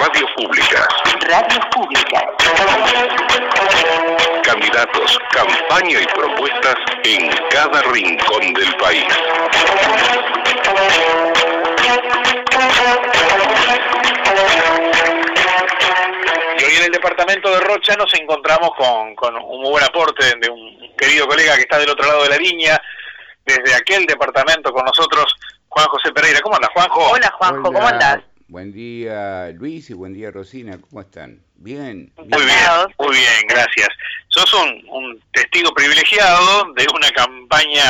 Radio Pública. Radio Pública. Candidatos, campaña y propuestas en cada rincón del país. Y hoy en el departamento de Rocha nos encontramos con, con un muy buen aporte de un querido colega que está del otro lado de la línea, desde aquel departamento con nosotros, Juan José Pereira. ¿Cómo andas, Juanjo? Hola, Juanjo, ¿cómo andás? Buen día Luis y buen día Rosina, ¿cómo están? Bien. Muy bien. muy bien, gracias. Sos un, un testigo privilegiado de una campaña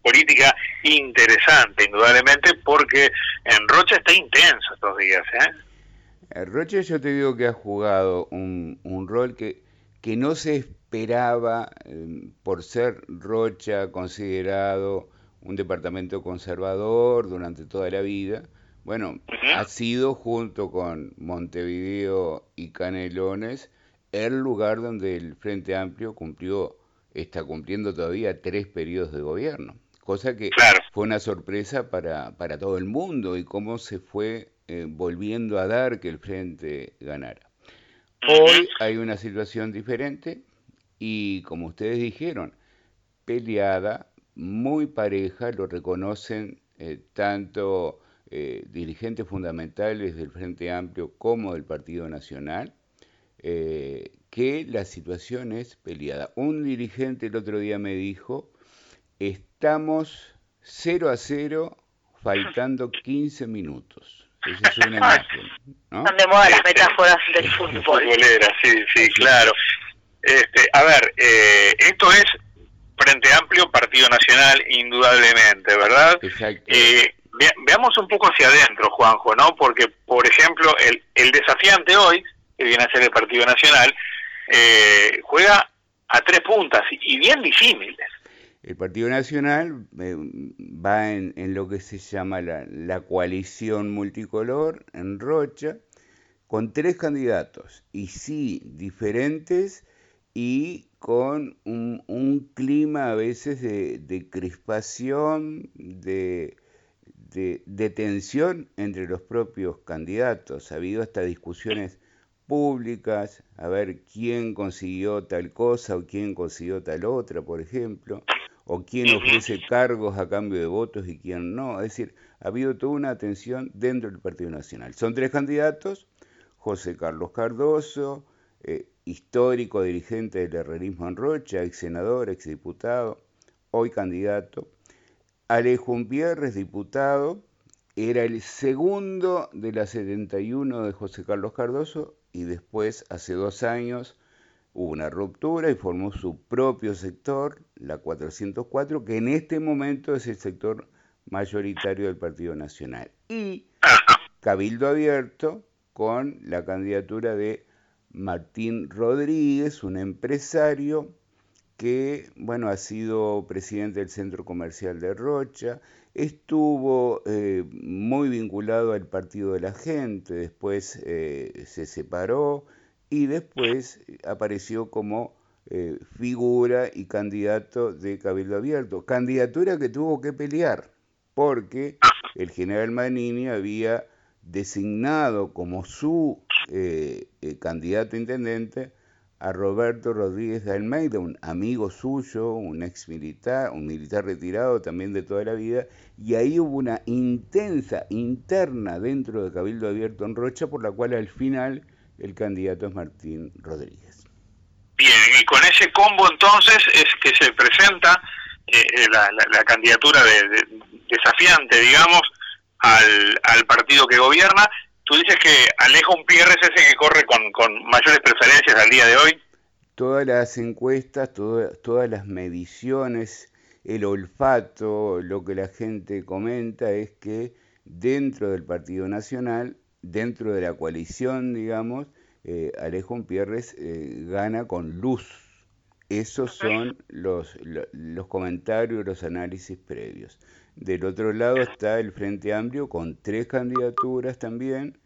política interesante, indudablemente, porque en Rocha está intenso estos días, ¿eh? Roche yo te digo que ha jugado un, un rol que, que no se esperaba eh, por ser Rocha considerado un departamento conservador durante toda la vida. Bueno, ha sido junto con Montevideo y Canelones el lugar donde el Frente Amplio cumplió, está cumpliendo todavía tres periodos de gobierno, cosa que Claro. fue una sorpresa para, para todo el mundo y cómo se fue eh, volviendo a dar que el Frente ganara. Hoy hay una situación diferente y como ustedes dijeron, peleada, muy pareja, lo reconocen eh, tanto eh, dirigentes fundamentales del Frente Amplio como del Partido Nacional, eh, que la situación es peleada. Un dirigente el otro día me dijo, estamos 0 a 0 faltando 15 minutos. Esa es una imagen, ¿no? Están de moda las metáforas del fútbol. Sí, sí, claro. Este, a ver, eh, esto es Frente Amplio, Partido Nacional, indudablemente, ¿verdad? Exacto. Eh, ve- veamos un poco hacia adentro, Juanjo, ¿no? Porque, por ejemplo, el, el desafiante hoy, que viene a ser el Partido Nacional, eh, juega a tres puntas y bien disímiles. El Partido Nacional eh, va en, lo que se llama la, coalición multicolor en Rocha, con tres candidatos, y sí, diferentes y con un, clima a veces de crispación, de, de, de tensión entre los propios candidatos. Ha habido hasta discusiones públicas, a ver quién consiguió tal cosa o quién consiguió tal otra, por ejemplo, o quién ofrece cargos a cambio de votos y quién no. Es decir, ha habido toda una tensión dentro del Partido Nacional. Son tres candidatos, José Carlos Cardoso, eh, histórico dirigente del herrerismo en Rocha, ex senador, ex diputado, hoy candidato. Alejo Umpierres, diputado, era el segundo de la 71 de José Carlos Cardoso y después, hace dos años, hubo una ruptura y formó su propio sector, la 404, que en este momento es el sector mayoritario del Partido Nacional. Y Cabildo Abierto con la candidatura de Martín Rodríguez, un empresario que, bueno, ha sido presidente del Centro Comercial de Rocha, estuvo eh, muy vinculado al Partido de la Gente, después eh, se separó y después apareció como eh, figura y candidato de Cabildo Abierto, candidatura que tuvo que pelear porque el general Manini había designado como su candidato intendente a Roberto Rodríguez de Almeida, un amigo suyo, un ex militar, un militar retirado también de toda la vida, y ahí hubo una intensa interna dentro de Cabildo Abierto en Rocha, por la cual al final el candidato es Martín Rodríguez. Bien, y con ese combo entonces es que se presenta eh, eh, la, candidatura de, de- desafiante, digamos, al partido que gobierna. Tú dices que Alejo Umpierres es el que corre con, con mayores preferencias al día de hoy. todas las encuestas, toda- todas las mediciones, el olfato, lo que la gente comenta es que dentro del Partido Nacional, dentro de la coalición, digamos, eh, Alejo Pierres eh, gana con luz. Esos son los, lo- los comentarios, los análisis previos. Del otro lado está el Frente Amplio con tres candidaturas también,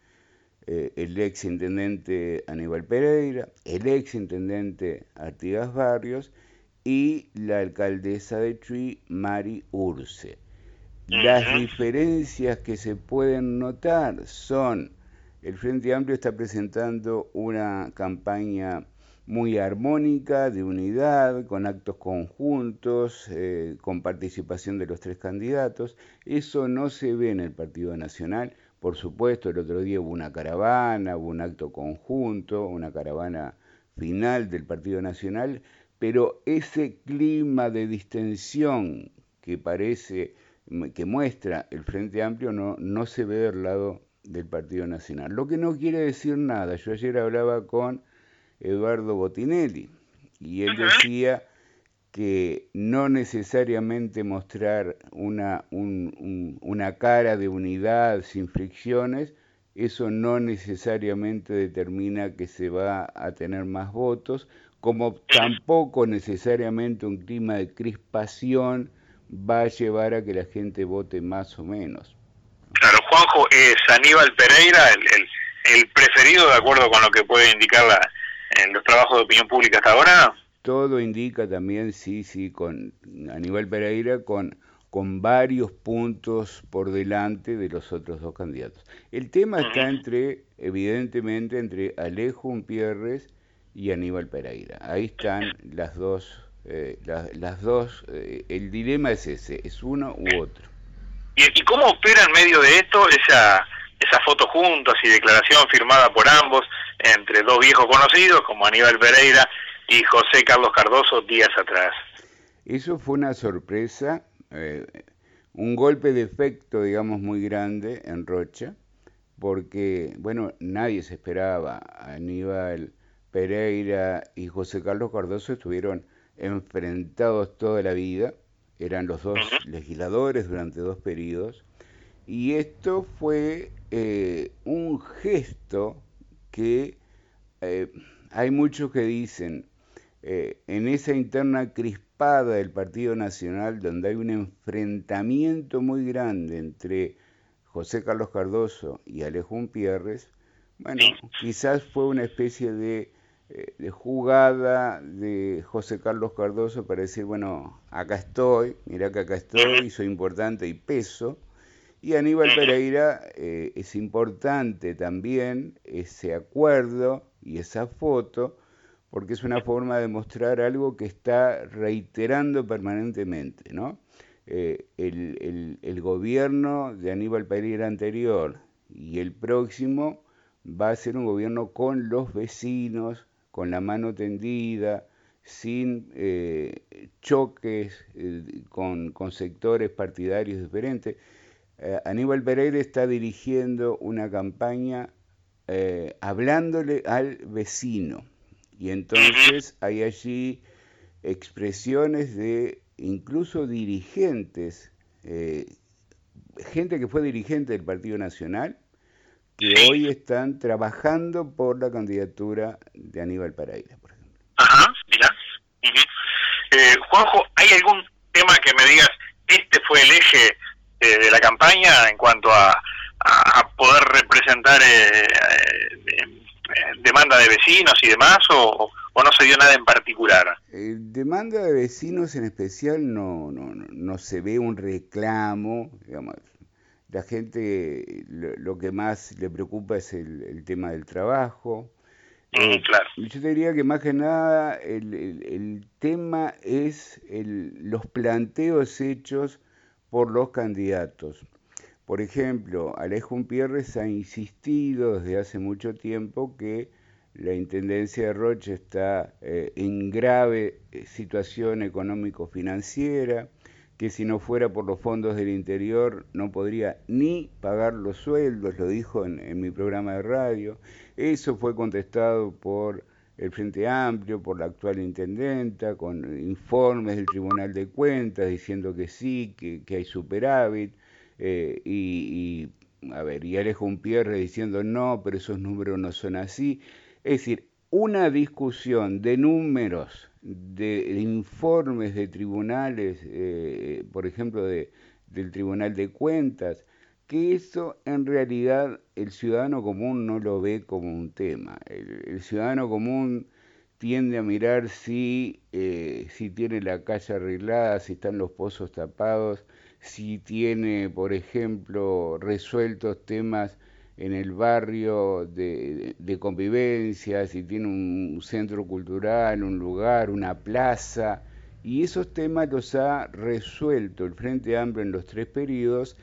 eh, el ex intendente Aníbal Pereira, el ex intendente Artigas Barrios y la alcaldesa de Chuy, Mari Urce. Las diferencias que se pueden notar son el Frente Amplio está presentando una campaña muy armónica, de unidad, con actos conjuntos, eh, con participación de los tres candidatos. Eso no se ve en el Partido Nacional. Por supuesto, el otro día hubo una caravana, hubo un acto conjunto, una caravana final del Partido Nacional, pero ese clima de distensión que parece, que muestra el Frente Amplio no, no se ve del lado del Partido Nacional. Lo que no quiere decir nada. Yo ayer hablaba con Eduardo Botinelli y él decía que no necesariamente mostrar una, una cara de unidad sin fricciones, eso no necesariamente determina que se va a tener más votos, como tampoco necesariamente un clima de crispación va a llevar a que la gente vote más o menos. Claro, Juanjo, es Aníbal Pereira el, el preferido de acuerdo con lo que puede indicar la, en los trabajos de opinión pública hasta ahora? Todo indica también, sí, sí, con Aníbal Pereira, con, con varios puntos por delante de los otros dos candidatos. El tema está entre, evidentemente, entre Alejo Umpierres y Aníbal Pereira. Ahí están las dos, eh, las, dos, eh, el dilema es ese, es uno u otro. ¿Y, ¿Y cómo opera en medio de esto esa, esa foto juntos y declaración firmada por ambos? entre dos viejos conocidos como Aníbal Pereira y José Carlos Cardoso días atrás. Eso fue una sorpresa, eh, un golpe de efecto, digamos, muy grande en Rocha, porque, bueno, nadie se esperaba. Aníbal Pereira y José Carlos Cardoso estuvieron enfrentados toda la vida, eran los dos legisladores durante dos periodos, y esto fue eh, un gesto que eh, hay muchos que dicen, eh, en esa interna crispada del Partido Nacional, donde hay un enfrentamiento muy grande entre José Carlos Cardoso y Alejón Pierres, bueno, quizás fue una especie de, eh, de, jugada de José Carlos Cardoso para decir, bueno, acá estoy, mira que acá estoy, soy importante y peso, y Aníbal Pereira eh, es importante también ese acuerdo y esa foto, porque es una forma de mostrar algo que está reiterando permanentemente, ¿no? Eh, el, el, gobierno de Aníbal Pereira anterior y el próximo va a ser un gobierno con los vecinos, con la mano tendida, sin eh, choques con, con sectores partidarios diferentes. Eh, Aníbal Pereira está dirigiendo una campaña eh, hablándole al vecino. Y entonces hay allí expresiones de incluso dirigentes, eh, gente que fue dirigente del Partido Nacional, que hoy están trabajando por la candidatura de Aníbal Pereira, por ejemplo. Ajá, mira. Juanjo, ¿hay algún tema que me digas, este fue el eje de la campaña en cuanto a, poder representar eh, eh, demanda de vecinos y demás o, no se dio nada en particular? Eh, demanda de vecinos en especial no, no, no, se ve un reclamo, digamos. La gente lo, que más le preocupa es el, tema del trabajo. Mm, claro. Yo te diría que más que nada el, el tema es los planteos hechos por los candidatos. Por ejemplo, Alejo Pierres ha insistido desde hace mucho tiempo que la Intendencia de Roche está eh, en grave eh, situación económico-financiera, que si no fuera por los fondos del interior no podría ni pagar los sueldos, lo dijo en mi programa de radio. Eso fue contestado por el Frente Amplio, por la actual intendenta, con informes del Tribunal de Cuentas diciendo que sí, que, hay superávit, eh, y, a ver, y Alejo Umpierre diciendo no, pero esos números no son así. Es decir, una discusión de números, de, informes de tribunales, eh, por ejemplo, de, del Tribunal de Cuentas, que eso en realidad el ciudadano común no lo ve como un tema. El, ciudadano común tiende a mirar si, eh, si tiene la calle arreglada, si están los pozos tapados, si tiene, por ejemplo, resueltos temas en el barrio de, de, convivencia, si tiene un centro cultural, un lugar, una plaza, y esos temas los ha resuelto el Frente Amplio en los tres periodos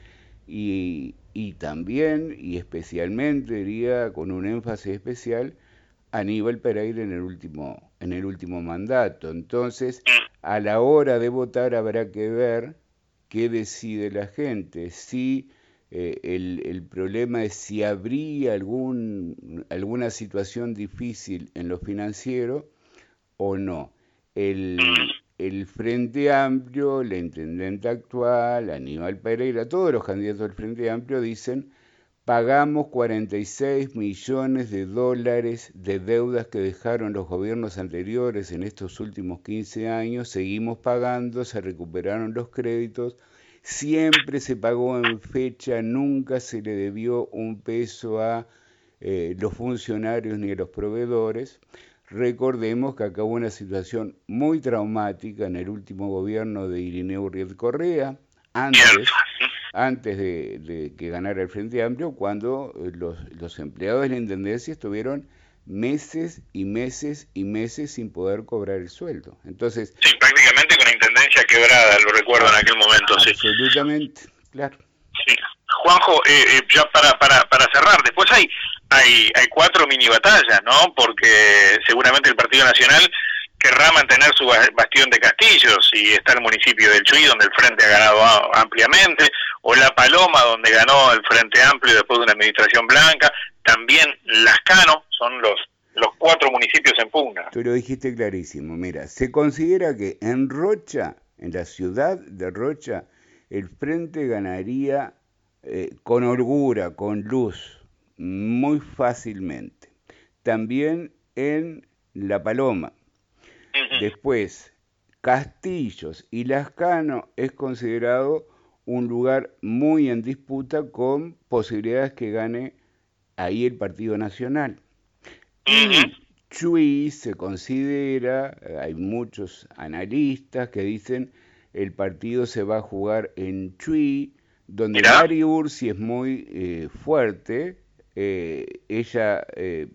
y, y también y especialmente diría con un énfasis especial Aníbal Pereira en el último en el último mandato. Entonces, a la hora de votar habrá que ver qué decide la gente, si eh, el, el, problema es si habría algún, alguna situación difícil en lo financiero o no. El, el Frente Amplio, la intendente actual, Aníbal Pereira, todos los candidatos del Frente Amplio dicen pagamos 46 millones de dólares de deudas que dejaron los gobiernos anteriores en estos últimos 15 años, seguimos pagando, se recuperaron los créditos, siempre se pagó en fecha, nunca se le debió un peso a eh, los funcionarios ni a los proveedores. Recordemos que acá hubo una situación muy traumática en el último gobierno de Irineo Uriel Correa, antes, antes de, que ganara el Frente Amplio, cuando eh, los, los empleados de la Intendencia estuvieron meses y meses y meses sin poder cobrar el sueldo. Entonces, sí, prácticamente con la Intendencia quebrada, lo recuerdo en aquel momento. Absolutamente, claro. Sí. Juanjo, eh, eh, ya para, para, para cerrar, después hay, hay, hay cuatro mini batallas, ¿no? Porque seguramente el Partido Nacional querrá mantener su bastión de castillos y está el municipio del Chuy donde el Frente ha ganado ampliamente, o La Paloma donde ganó el Frente Amplio después de una administración blanca, también Lascano, son los, los cuatro municipios en pugna. Tú lo dijiste clarísimo, mira, se considera que en Rocha, en la ciudad de Rocha, el Frente ganaría eh, con holgura, con luz, muy fácilmente. También en La Paloma. Después, Castillos y Lascano es considerado un lugar muy en disputa con posibilidades que gane ahí el Partido Nacional. Y Chuy se considera, hay muchos analistas que dicen el partido se va a jugar en Chuy, donde Mari Ursi es muy eh, fuerte, eh, ella eh,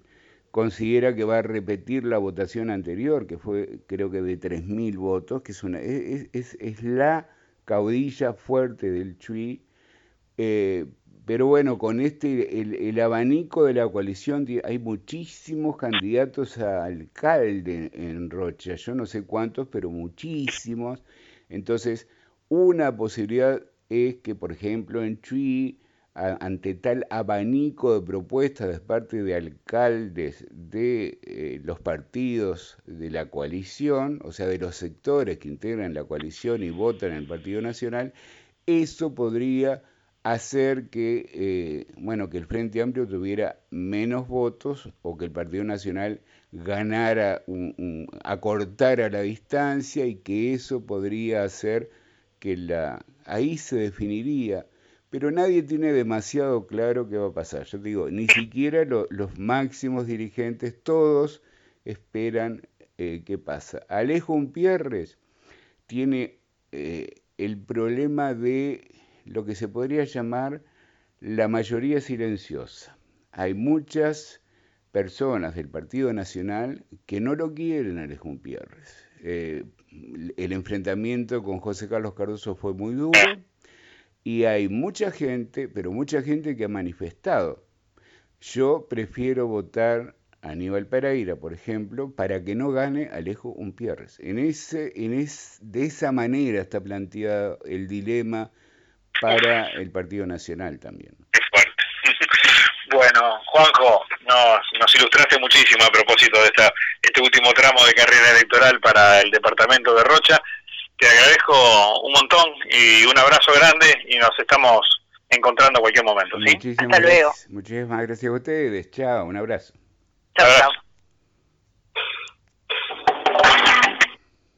considera que va a repetir la votación anterior, que fue creo que de 3.000 votos, que es, una, es, la caudilla fuerte del Chui. pero bueno, con este, el, el, abanico de la coalición, hay muchísimos candidatos a alcalde en Rocha, yo no sé cuántos, pero muchísimos. Entonces, una posibilidad es que, por ejemplo, en Chuy, ante tal abanico de propuestas de parte de alcaldes de eh, los partidos de la coalición, o sea, de los sectores que integran la coalición y votan en el Partido Nacional, eso podría hacer que, eh, bueno, que el Frente Amplio tuviera menos votos o que el Partido Nacional ganara, acortara la distancia y que eso podría hacer que la, ahí se definiría, pero nadie tiene demasiado claro qué va a pasar. Yo digo, ni siquiera los máximos dirigentes, todos esperan eh, qué pasa. Alejo Unpierres tiene eh, el problema de lo que se podría llamar la mayoría silenciosa. Hay muchas personas del Partido Nacional que no lo quieren a Alejo Unpierres. Eh, el enfrentamiento con José Carlos Cardoso fue muy duro y hay mucha gente, pero mucha gente que ha manifestado. Yo prefiero votar a Aníbal Pereira, por ejemplo, para que no gane Alejo Umpierres. En ese, en es, de esa manera está planteado el dilema para el Partido Nacional también. Bueno, Juanjo, nos, nos ilustraste muchísimo a propósito de esta, este último tramo de carrera electoral para el departamento de Rocha. Te agradezco un montón y un abrazo grande y nos estamos encontrando en cualquier momento. ¿sí? Hasta luego. Muchísimas gracias a ustedes. Chao, un abrazo. Chao, chao.